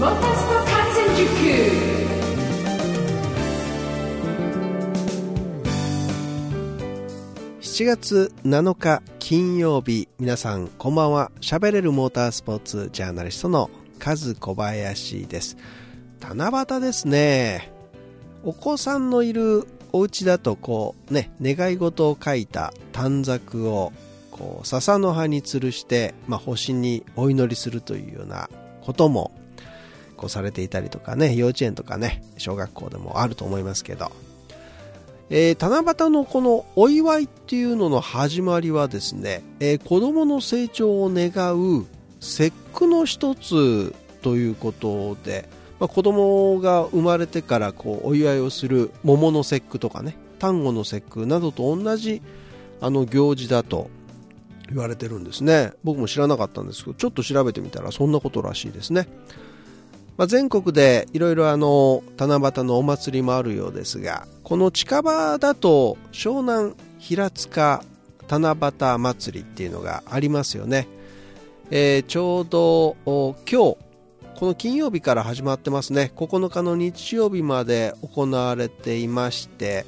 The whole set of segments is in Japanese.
モータースポ観戦塾7月7日金曜日皆さんこんばんは。喋れるモータースポーツジャーナリストのカズ小林です。七夕ですね。お子さんのいるお家だとこうね願い事を書いた短冊をこう笹の葉に吊るして、まあ、星にお祈りするというようなこともこうされていたりとかね幼稚園とかね小学校でもあると思いますけど。えー七夕のこのお祝いっていうのの始まりはですね、えー子供の成長を願う節句の一つということで、まあ、子供が生まれてからこうお祝いをする桃の節句とかね端午の節句などと同じあの行事だと言われてるんですね。僕も知らなかったんですけどちょっと調べてみたらそんなことらしいですね。まあ、全国でいろいろ七夕のお祭りもあるようですがこの近場だと湘南平塚七夕祭りっていうのがありますよね、えーちょうど今日この金曜日から始まってますね。9日の日曜日まで行われていまして、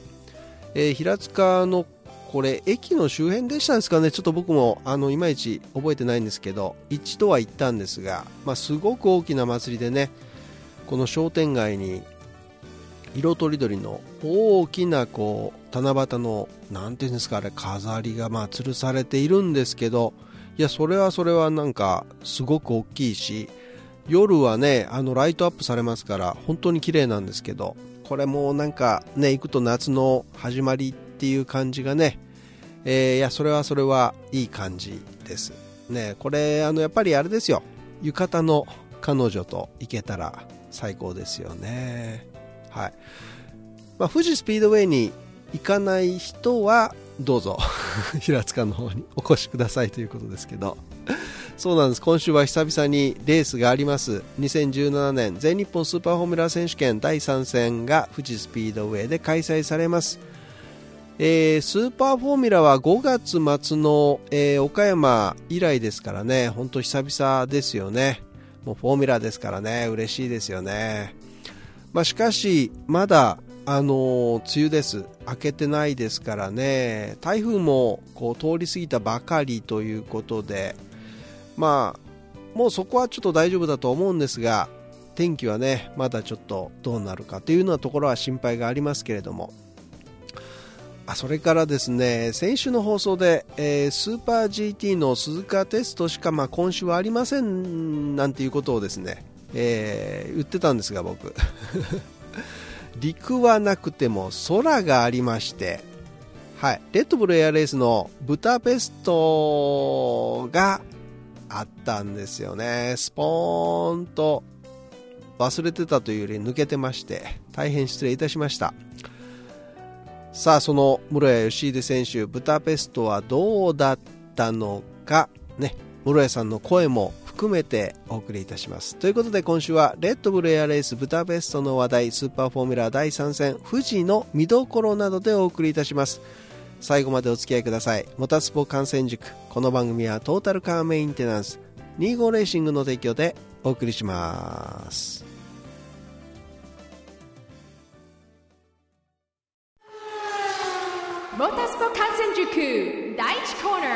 えー平塚のこれ駅の周辺でしたですかね。ちょっと僕もあのいまいち覚えてないんですけど一度は行ったんですが、まあ、すごく大きな祭りでねこの商店街に色とりどりの大きなこう七夕のなんていうんですかあれ飾りがまあ吊るされているんですけどいやそれはそれはなんかすごく大きいし夜はねあのライトアップされますから本当に綺麗なんですけどこれもなんかね行くと夏の始まりっていう感じがね、えーいやそれはそれはいい感じですね。これあのやっぱりあれですよ。浴衣の彼女と行けたら最高ですよね。はい、まあ、富士スピードウェイに行かない人はどうぞ 平塚の方にお越しくださいということですけど。そうなんです。今週は久々にレースがあります。2017年全日本スーパーフォーミュラー選手権第3戦が富士スピードウェイで開催されます。えースーパーフォーミュラは5月末の、えー岡山以来ですからね。本当久々ですよね。もうフォーミュラですからね。嬉しいですよね。まあ、しかしまだあのー梅雨です。明けてないですからね。台風もこう通り過ぎたばかりということでまあもうそこはちょっと大丈夫だと思うんですが天気はねまだちょっとどうなるかというようなところは心配がありますけれども。あそれからですね先週の放送で、えースーパー GT の鈴鹿テストしか、まあ、今週はありませんなんていうことをですね、えー言ってたんですが僕。陸はなくても空がありましてはい、レッドブルエアレースのブタペストがあったんですよね。スポーンと忘れてたというより抜けてまして大変失礼いたしました。さあその室谷義秀選手ブタペストはどうだったのか。ね。室谷さんの声も含めてお送りいたします。ということで今週はレッドブルエアレースブタペストの話題スーパーフォーミュラー第3戦富士の見どころなどでお送りいたします。最後までお付き合いください。モタスポ観戦塾。この番組はトータルカーメンテナンス。25レーシングの提供でお送りします。第1コーナー。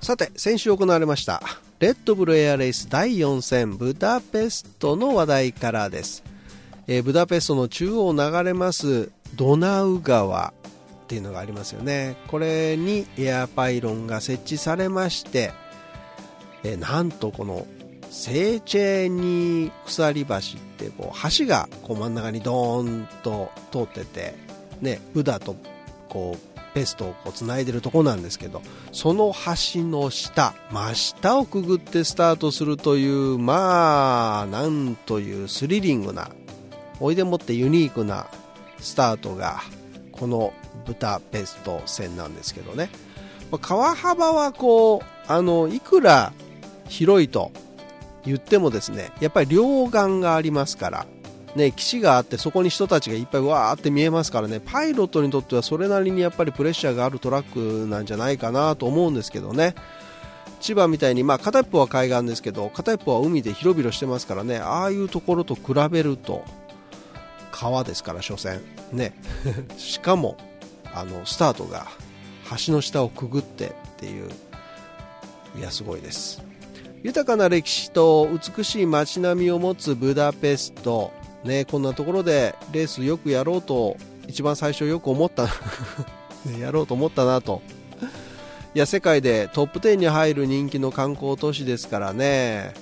さて先週行われましたレッドブルエアレース第4戦ブダペストの話題からです、えーブダペストの中央を流れますドナウ川っていうのがありますよね。これにエアパイロンが設置されまして、えーなんとこのセーチェーニ鎖橋ってこう橋がこう真ん中にドーンと通っててねブダとこうペストをこう繋いでるとこなんですけどその橋の下真下をくぐってスタートするというまあなんというスリリングなおいでもってユニークなスタートがこのブタペスト線なんですけどね。川幅はこうあのいくら広いと言ってもですねやっぱり両岸がありますからね、岸があってそこに人たちがいっぱいわーって見えますからねパイロットにとってはそれなりにやっぱりプレッシャーがあるトラックなんじゃないかなと思うんですけどね。千葉みたいに、まあ、片一方は海岸ですけど片一方は海で広々してますからね。ああいうところと比べると川ですから所詮。ね。しかもあのスタートが橋の下をくぐってっていう。いやすごいです。豊かな歴史と美しい街並みを持つブダペスト。ねこんなところでレースよくやろうと一番最初よく思った ねやろうと思ったなと。いや世界でトップ10に入る人気の観光都市ですからね。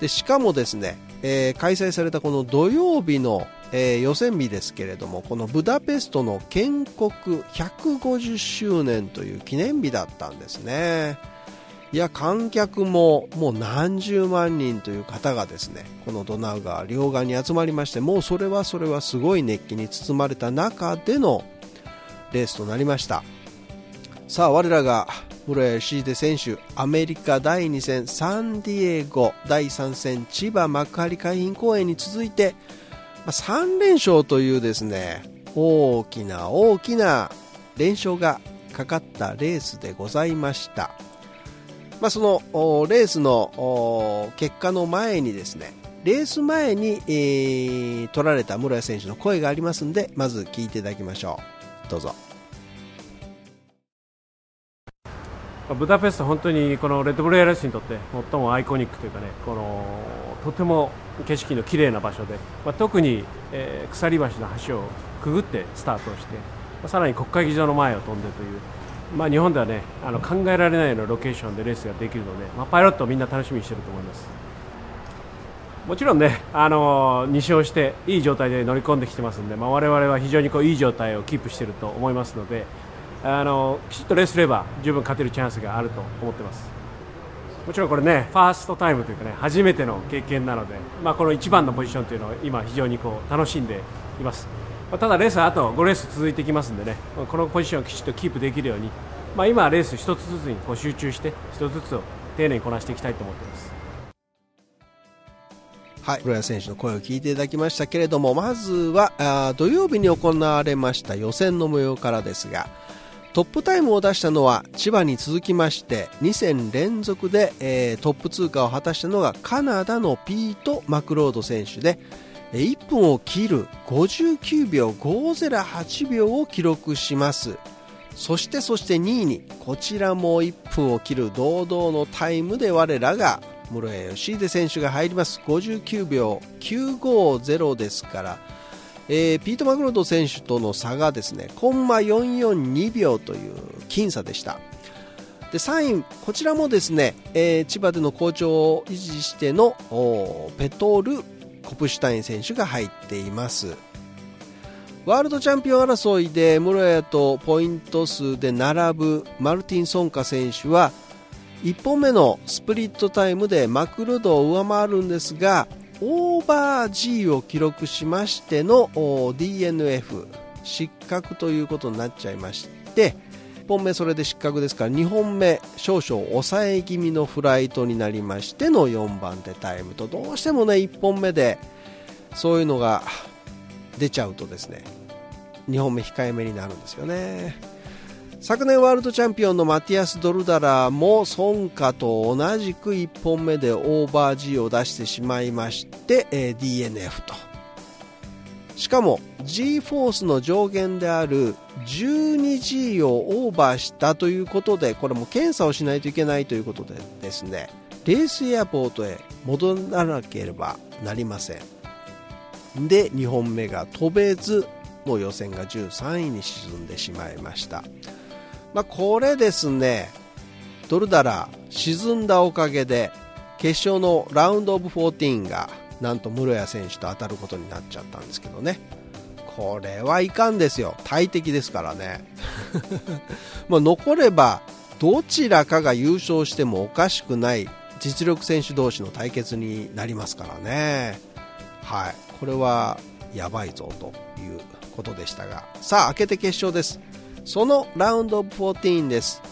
でしかもですね、えー、開催されたこの土曜日の、えー、予選日ですけれどもこのブダペストの建国150周年という記念日だったんですね。いや観客ももう何十万人という方がですねこのドナウ川両岸に集まりましてもうそれはそれはすごい熱気に包まれた中でのレースとなりました。さあ我らが室谷義秀選手アメリカ第2戦サンディエゴ第3戦千葉幕張海浜公園に続いて、3連勝というですね大きな大きな連勝がかかったレースでございました。まあ、そのレースの結果の前にですねレース前に、えー、取られた室谷選手の声がありますんでまず聞いていただきましょう。どうぞ。ブダペスト本当にこのレッドブルエアレースにとって最もアイコニックというかねこのとても景色の綺麗な場所で、まあ、特に、えー、鎖橋の橋をくぐってスタートして、まあ、さらに国会議場の前を飛んでというまあ、日本ではねあの考えられないようなロケーションでレースができるので、まあ、パイロットみんな楽しみにしていると思います。もちろんねあの2勝していい状態で乗り込んできてますので、まあ、我々は非常にこういい状態をキープしていると思いますのであのきちっとレースすれば十分勝てるチャンスがあると思ってます。もちろんこれねファーストタイムというかね初めての経験なので、まあ、この1番のポジションというのを今非常にこう楽しんでいます。ただレースはあと5レース続いてきますんでねこのポジションをきちっとキープできるように、まあ、今はレース1つずつにこう集中して1つずつを丁寧にこなしていきたいと思っています。はい、黒谷選手の声を聞いていただきましたけれどもまずはあ土曜日に行われました予選の模様からですがトップタイムを出したのは千葉に続きまして2戦連続で、えー、トップ通過を果たしたのがカナダのピート・マクロード選手で1分を切る59秒508秒を記録します。そしてそして2位にこちらも1分を切る堂々のタイムで我らが室谷義秀選手が入ります。59秒950ですから。えー、ピート・マクロド選手との差がですねコンマ442秒という僅差でした。で3位こちらもですね、えー、千葉での好調を維持してのペトル・コプシュタイン選手が入っています。ワールドチャンピオン争いで室谷とポイント数で並ぶマルティン・ソンカ選手は1本目のスプリットタイムでマクルドを上回るんですがオーバー G を記録しましての DNF 失格ということになっちゃいまして1本目それで失格ですから2本目少々抑え気味のフライトになりましての4番手タイムとどうしてもね1本目でそういうのが出ちゃうとですね2本目控えめになるんですよね。昨年ワールドチャンピオンのマティアス・ドルダラも孫家と同じく1本目でオーバー G を出してしまいまして、え、DNF と。しかも G フォースの上限である 12G をオーバーしたということでこれも検査をしないといけないということでですねレースエアポートへ戻らなければなりません。で2本目が飛べずもう予選が13位に沈んでしまいました。まあ、これですね、ドルダラ沈んだおかげで、決勝のラウンドオブ14が、なんと室谷選手と当たることになっちゃったんですけどね。これはいかんですよ。大敵ですからね。まあ残れば、どちらかが優勝してもおかしくない実力選手同士の対決になりますからね。はい。これはやばいぞということでしたが。さあ、明けて決勝です。そのラウンドオブ14です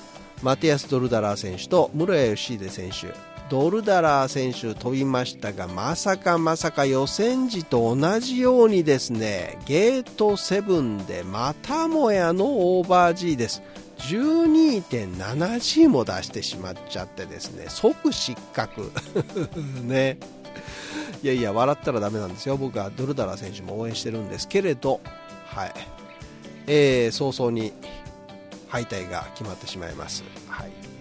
マティアス・ドルダラー選手と室谷義秀選手ドルダラー選手飛びましたがまさかまさか予選時と同じようにですねゲート7でまたもやのオーバー G です。12.7G も出してしまっちゃってですね即失格。ね。いやいや笑ったらダメなんですよ。僕はドルダラ選手も応援してるんですけれど。はい。えー、早々に敗退が決まってしまいます。はい。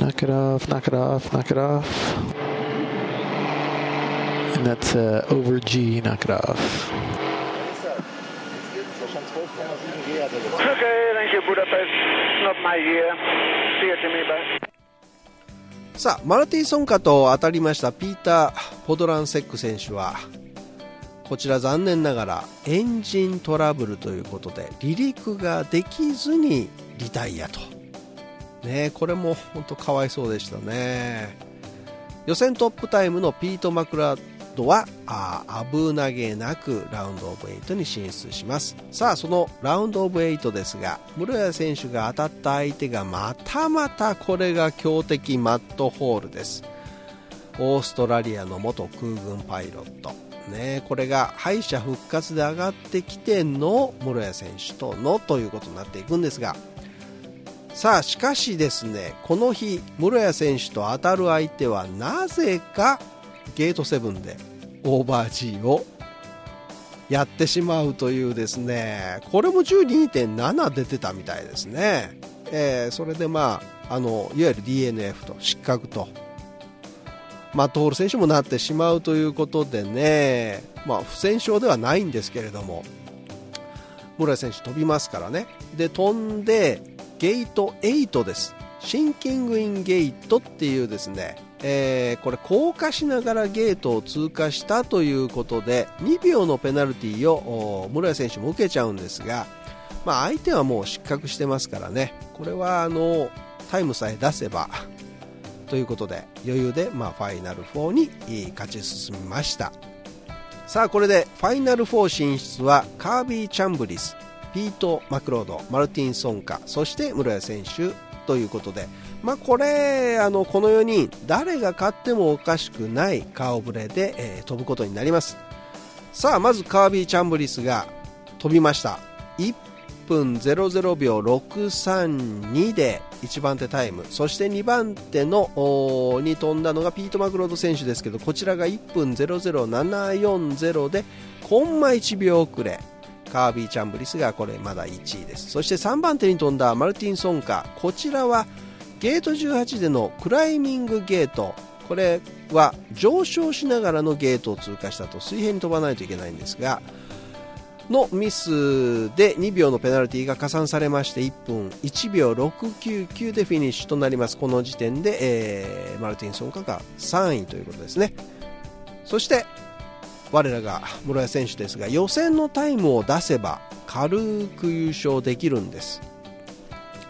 Knock it off, knock it off, knock it off. And that's uh, over G, knock it off. Okay, thank you, Budapest. Not my year. See you to me, bye. さあマルティソンカと当たりましたピーター・ポドランセック選手はこちら残念ながらエンジントラブルということで離陸ができずにリタイアとね。これも本当かわいそうでしたね。予選トップタイムのピート・マクラッドはあ危なげなくラウンドオブ8に進出します。さあそのラウンドオブ8ですが室谷選手が当たった相手がまたまたこれが強敵マット・ホールです。オーストラリアの元空軍パイロット。ね、これが敗者復活で上がってきての室谷選手とのということになっていくんですがさあしかしですねこの日室谷選手と当たる相手はなぜかゲート7でオーバー G をやってしまうというですねこれも12.7出てたみたいですね、えー、それでまああのいわゆる DNF と失格とマット・ホール選手もなってしまうということでね、まあ、不戦勝ではないんですけれども室谷選手飛びますからね。で飛んでゲート8です。シンキングインゲートっていうですね、えー、これ降下しながらゲートを通過したということで2秒のペナルティーを室谷選手も受けちゃうんですが、まあ、相手はもう失格してますからね。これはあのタイムさえ出せばということで余裕で、まあ、ファイナル4に勝ち進みました。さあこれでファイナル4進出はカービー・チャンブリス。ピート・マクロードマルティン・ソンカそして室谷選手ということで、まあ、これあのこの4人誰が勝ってもおかしくない顔ぶれで、えー、飛ぶことになります。さあまずカービー・チャンブリスが飛びました。1分00秒632で1番手タイム。そして2番手のに飛んだのがピート・マクロード選手ですけどこちらが1分00740でコンマ1秒遅れ。カービー・チャンブリスがこれまだ1位です。そして3番手に飛んだマルティン・ソンカこちらはゲート18でのクライミングゲート。これは上昇しながらのゲートを通過したと。水平に飛ばないといけないんですがのミスで2秒のペナルティが加算されまして1分1秒699でフィニッシュとなります。この時点で、えー、マルティン・ソンカが3位ということですね。そして我らが室谷選手ですが予選のタイムを出せば軽く優勝できるんです、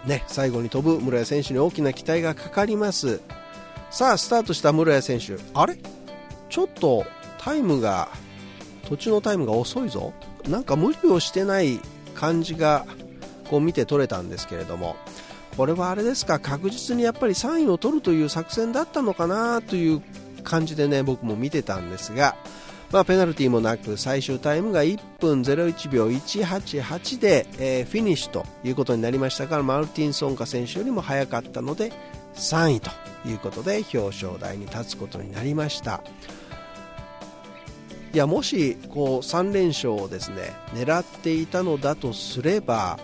ね、最後に飛ぶ室谷選手に大きな期待がかかります。さあスタートした室谷選手。あれ？ちょっとタイムが途中のタイムが遅いぞ。なんか無理をしてない感じがこう見て取れたんですけれども。これはあれですか？確実にやっぱり3位を取るという作戦だったのかな？という感じでね僕も見てたんですが。まあ、ペナルティーもなく最終タイムが1分01秒188で、えー、フィニッシュということになりましたからマルティン・ソンカ選手よりも早かったので3位ということで表彰台に立つことになりました。いやもしこう3連勝をですね狙っていたのだとすれば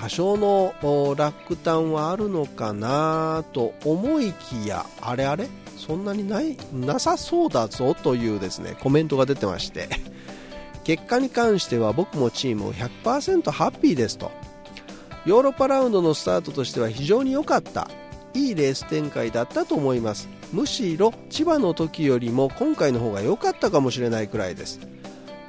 多少の落胆はあるのかなと思いきやあれあれそんなにないなさそうだぞというですねコメントが出てまして 結果に関しては僕もチームを100%ハッピーですと。ヨーロッパラウンドのスタートとしては非常に良かったいいレース展開だったと思います。むしろ千葉の時よりも今回の方が良かったかもしれないくらいです。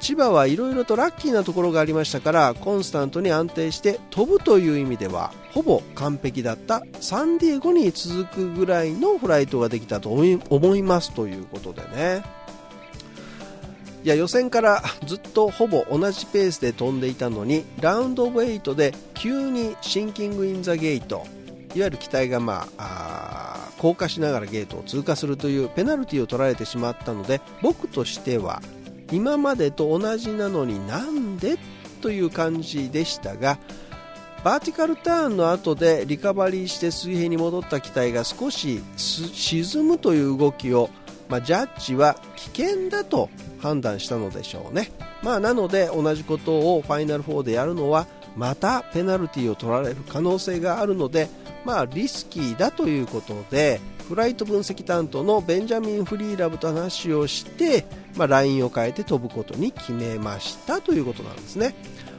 千葉はいろいろとラッキーなところがありましたからコンスタントに安定して飛ぶという意味ではほぼ完璧だったサンディエゴに続くぐらいのフライトができたと思いますということでね。いや予選から ずっとほぼ同じペースで飛んでいたのにラウンドオブ8で急にシンキング・イン・ザ・ゲートいわゆる機体が、まあ、あ降下しながらゲートを通過するというペナルティを取られてしまったので僕としては今までと同じなのになんでという感じでしたがバーティカルターンの後でリカバリーして水平に戻った機体が少し沈むという動きを、まあ、ジャッジは危険だと判断したのでしょうね、まあ、なので同じことをファイナル4でやるのはまたペナルティを取られる可能性があるので、まあ、リスキーだということでフライト分析担当のベンジャミン・フリーラブと話をして、まあ、ラインを変えて飛ぶことに決めましたということなんですね。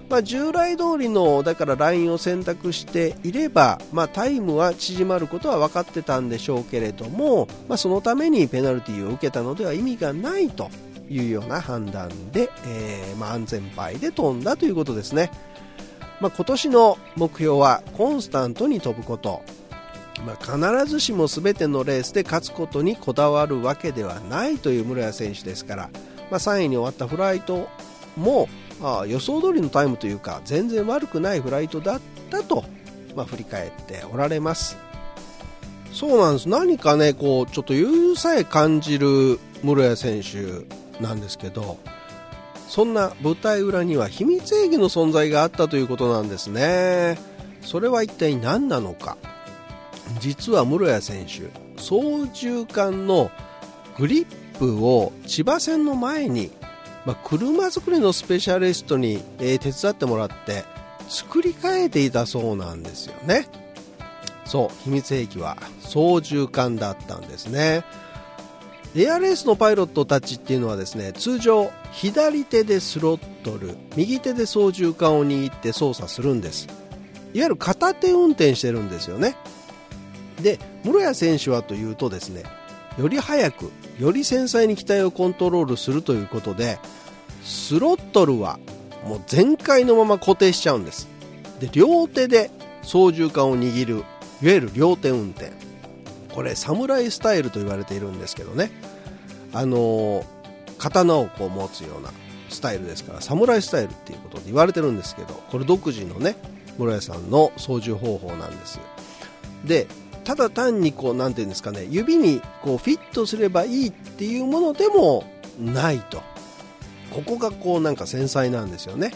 まあ、従来通りのだからラインを選択していれば、まあ、タイムは縮まることは分かってたんでしょうけれども、まあ、そのためにペナルティーを受けたのでは意味がないというような判断で、えー、まあ安全牌で飛んだということですね。まあ、今年の目標はコンスタントに飛ぶこと、まあ、必ずしも全てのレースで勝つことにこだわるわけではないという室谷選手ですから、まあ、3位に終わったフライトもあ予想通りのタイムというか全然悪くないフライトだったと、まあ、振り返っておられます。そうなんです。何かねこうちょっと余裕さえ感じる室谷選手なんですけどそんな舞台裏には秘密兵器の存在があったということなんですね。それは一体何なのか。実は室谷選手操縦桿のグリップを千葉線の前に、まあ、車作りのスペシャリストに、えー、手伝ってもらって作り変えていたそうなんですよね。そう秘密兵器は操縦桿だったんですね。エアレースのパイロットたちっていうのはですね通常左手でスロットル右手で操縦桿を握って操作するんです。いわゆる片手運転してるんですよね。で室谷選手はというとですねより速くより繊細に機体をコントロールするということでスロットルはもう全開のまま固定しちゃうんです。で両手で操縦桿を握るいわゆる両手運転。これ侍スタイルと言われているんですけどね。あの、刀をこう持つようなスタイルですから侍スタイルっていうことで言われてるんですけどこれ独自のね室谷さんの操縦方法なんです。でただ単にこう何て言うんですかね指にこうフィットすればいいっていうものでもないと。ここがこうなんか繊細なんですよね。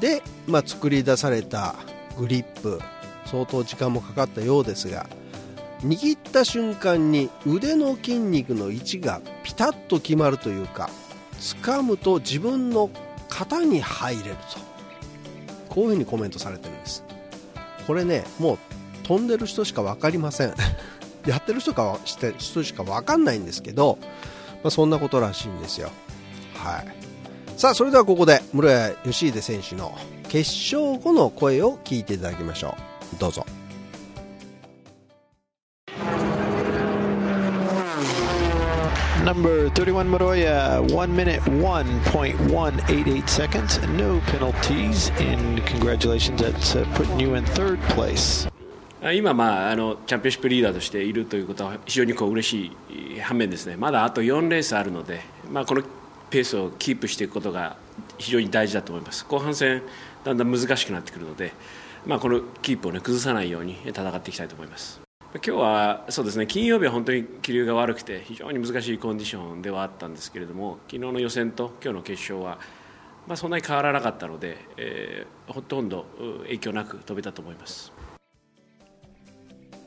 で、まあ、作り出されたグリップ相当時間もかかったようですが握った瞬間に腕の筋肉の位置がピタッと決まるというか掴むと自分の型に入れると。こういうふうにコメントされてるんです。これねもう飛んでる人しか分かりません。やってる人かして人しか分かんないんですけど、まあ、そんなことらしいんですよ。はい。さあそれではここで室谷義秀選手の決勝後の声を聞いていただきましょう。どうぞ。Number 31 Moroya, 1 minute 1.188 seconds, no penalties, and congratulations, that's uh, putting you in third place. 今、まあ、あのチャンピオンシップリーダーとしているということは非常にこう嬉しい反面ですねまだあと4レースあるので、まあ、このペースをキープしていくことが非常に大事だと思います後半戦だんだん難しくなってくるので、まあ、このキープを、ね、崩さないように戦っていきたいと思います。今日はそうですね金曜日は本当に気流が悪くて非常に難しいコンディションではあったんですけれども昨日の予選と今日の決勝は、まあ、そんなに変わらなかったので、えー、ほとんど影響なく飛べたと思います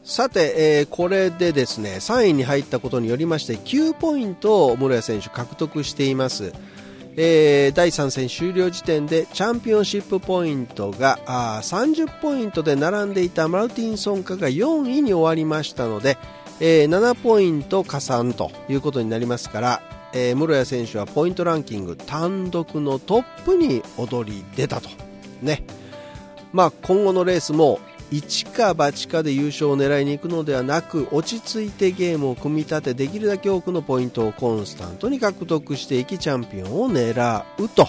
さて、えー、これでですね3位に入ったことによりまして9ポイントを室谷選手獲得しています。えー、第3戦終了時点でチャンピオンシップポイントがあ30ポイントで並んでいたマルティンソンカが4位に終わりましたので、えー、7ポイント加算ということになりますから、えー、室谷選手はポイントランキング単独のトップに躍り出たと、ね。まあ、今後のレースも一か八かで優勝を狙いに行くのではなく落ち着いてゲームを組み立てできるだけ多くのポイントをコンスタントに獲得していきチャンピオンを狙うと、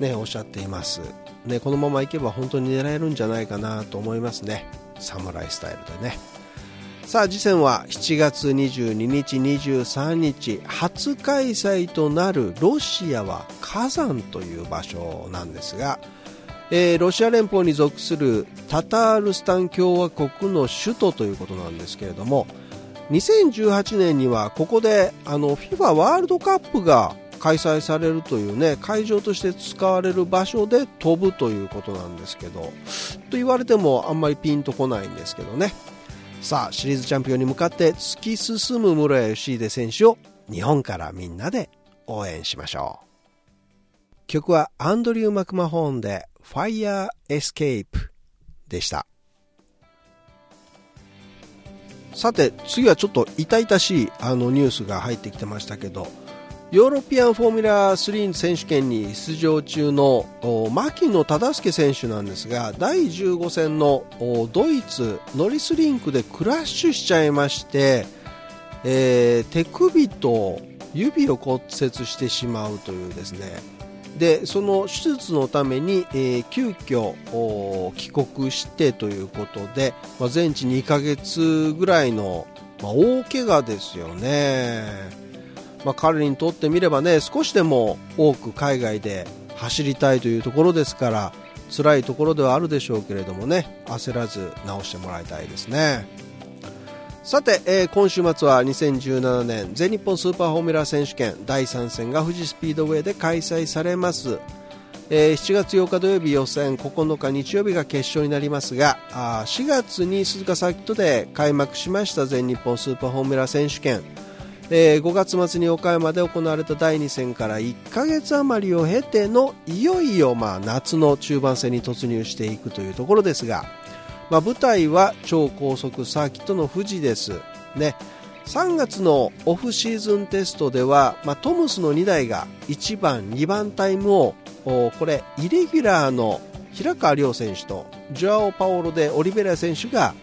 ね、おっしゃっています、ね、このままいけば本当に狙えるんじゃないかなと思いますね。侍スタイルでね。さあ次戦は7月22日23日初開催となるロシアは火山という場所なんですがえー、ロシア連邦に属するタタールスタン共和国の首都ということなんですけれども2018年にはここであの FIFA ワールドカップが開催されるというね会場として使われる場所で飛ぶということなんですけどと言われてもあんまりピンとこないんですけどね。さあシリーズチャンピオンに向かって突き進む室谷義秀選手を日本からみんなで応援しましょう。曲はアンドリュー・マクマホーンで Fire Escape でした。さて次はちょっと痛々しいあのニュースが入ってきてましたけどヨーロピアンフォーミュラー3選手権に出場中の牧野任祐選手なんですが第15戦のドイツノリスリングでクラッシュしちゃいまして、えー、手首と指を骨折してしまうというですねでその手術のために、えー、急遽帰国してということで、まあ、全治2ヶ月ぐらいの、まあ、大怪我ですよね、まあ、彼にとってみればね少しでも多く海外で走りたいというところですから辛いところではあるでしょうけれどもね焦らず治してもらいたいですね。さて、えー、今週末は2017年全日本スーパーフォーミュラー選手権第3戦が富士スピードウェイで開催されます、えー、7月8日土曜日予選9日日曜日が決勝になりますがあ4月に鈴鹿サーキットで開幕しました全日本スーパーフォーミュラー選手権。えー、5月末に岡山で行われた第2戦から1ヶ月余りを経てのいよいよまあ夏の中盤戦に突入していくというところですが、まあ、舞台は超高速サーキットの富士です。ね、3月のオフシーズンテストでは、まあ、トムスの2台が1番、2番タイムをこれイレギュラーの平川亮選手とジョアオ・パオロでオリベラ選手が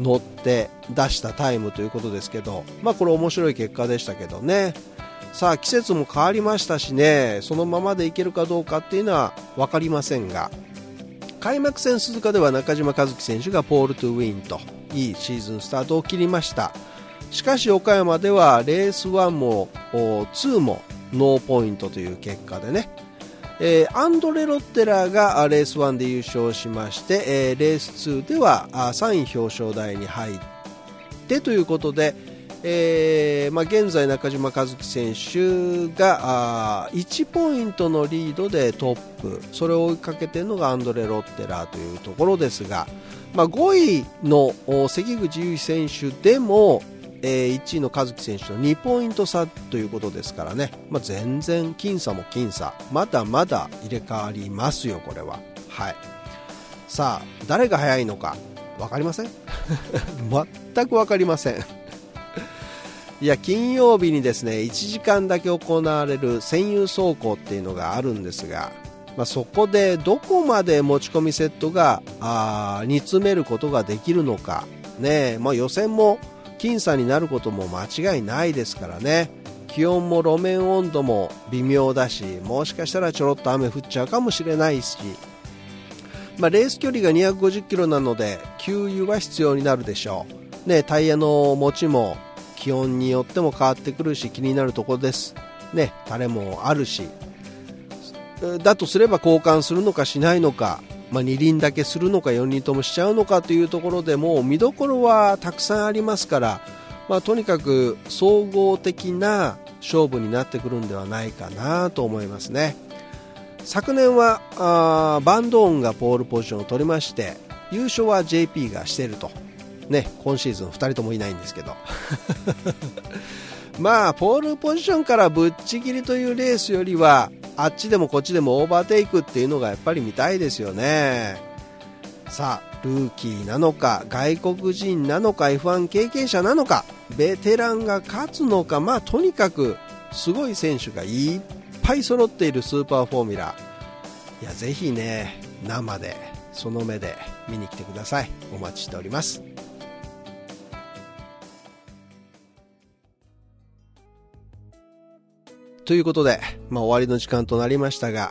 乗って出したタイムということですけど、まあ、これ面白い結果でしたけどね。さあ季節も変わりましたしね。そのままでいけるかどうかっていうのは分かりませんが。開幕戦鈴鹿では中嶋一貴選手がポール・トゥ・ウィンといいシーズンスタートを切りました。しかし岡山ではレース1も2もノーポイントという結果でね、えー、アンドレ・ロッテラーがレース1で優勝しまして、えー、レース2では3位表彰台に入ってということで、えーまあ、現在、中嶋一貴選手があ1ポイントのリードでトップ。それを追いかけているのがアンドレ・ロッテラーというところですが、まあ、5位の関口優衣選手でも、えー、1位の和樹選手の2ポイント差ということですからね、まあ、全然僅差も僅差。まだまだ入れ替わりますよ、これは。はい、さあ誰が速いのか。分かりません？全く分かりません。いや金曜日にですね1時間だけ行われる専用走行っていうのがあるんですが、まあ、そこでどこまで持ち込みセットがあ煮詰めることができるのか、ねまあ、予選も僅差になることも間違いないですからね。気温も路面温度も微妙だしもしかしたらちょろっと雨降っちゃうかもしれないし、まあ、レース距離が250キロなので給油は必要になるでしょう、ね、タイヤの持ちも気温によっても変わってくるし気になるところです。ねタレもあるし。だとすれば交換するのかしないのか、まあ、2輪だけするのか4輪ともしちゃうのかというところでも見どころはたくさんありますから、まあ、とにかく総合的な勝負になってくるんではないかなと思いますね。昨年はあバンドーンがポールポジションを取りまして優勝は JP がしていると。ね、今シーズン2人ともいないんですけど。まあポールポジションからぶっちぎりというレースよりはあっちでもこっちでもオーバーテイクっていうのがやっぱり見たいですよね。さあルーキーなのか外国人なのか F1 経験者なのかベテランが勝つのかまあとにかくすごい選手がいっぱい揃っているスーパーフォーミュラ。いやぜひね生でその目で見に来てください。お待ちしております。ということで、まあ、終わりの時間となりましたが、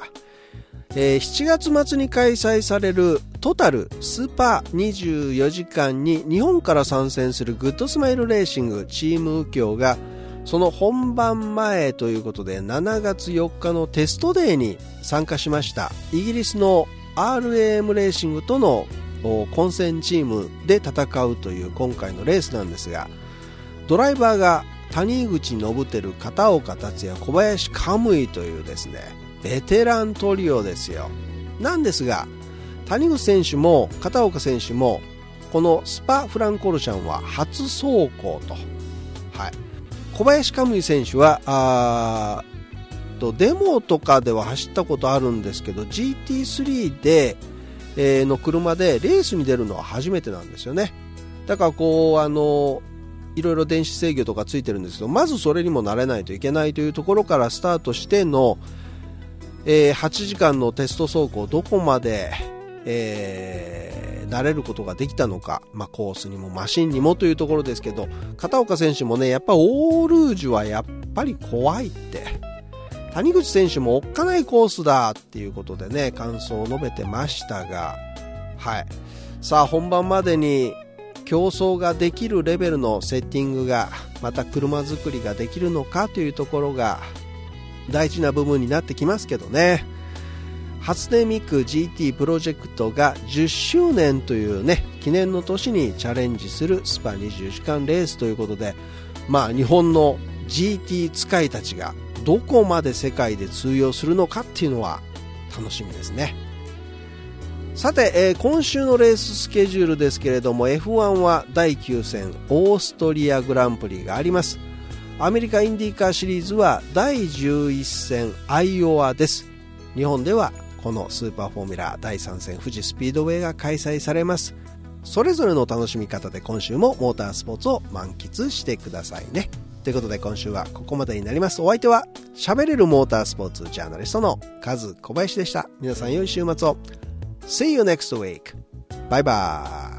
えー、7月末に開催されるトタルスーパー24時間に日本から参戦するグッドスマイルレーシングチーム UKYO がその本番前ということで7月4日のテストデーに参加しました。イギリスの RAM レーシングとの混成チームで戦うという今回のレースなんですがドライバーが谷口信輝片岡達也小林カムイというですねベテラントリオですよ。なんですが谷口選手も片岡選手もこのスパフランコルシャンは初走行と、はい、小林カムイ選手はあとデモとかでは走ったことあるんですけど GT3 で、えー、の車でレースに出るのは初めてなんですよね。だからこうあのいろいろ電子制御とかついてるんですけどまずそれにも慣れないといけないというところからスタートしての、えー、8時間のテスト走行どこまで、えー、慣れることができたのか、まあ、コースにもマシンにもというところですけど片岡選手もねやっぱオールージュはやっぱり怖いって。谷口選手もおっかないコースだっていうことでね感想を述べてましたがはい。さあ本番までに競争ができるレベルのセッティングがまた車作りができるのかというところが大事な部分になってきますけどね。初音ミク GT プロジェクトが10周年というね記念の年にチャレンジするスパ24時間レースということでまあ日本の GT 使いたちがどこまで世界で通用するのかっていうのは楽しみですね。さて、えー、今週のレーススケジュールですけれども F1 は第9戦オーストリアグランプリがありますアメリカインディーカーシリーズは第11戦アイオワです日本ではこのスーパーフォーミュラー第3戦富士スピードウェイが開催されますそれぞれの楽しみ方で今週もモータースポーツを満喫してくださいねということで今週はここまでになります。お相手は喋れるモータースポーツジャーナリストのカズ小林でした。皆さん良い週末を。See you next week. バイバイ。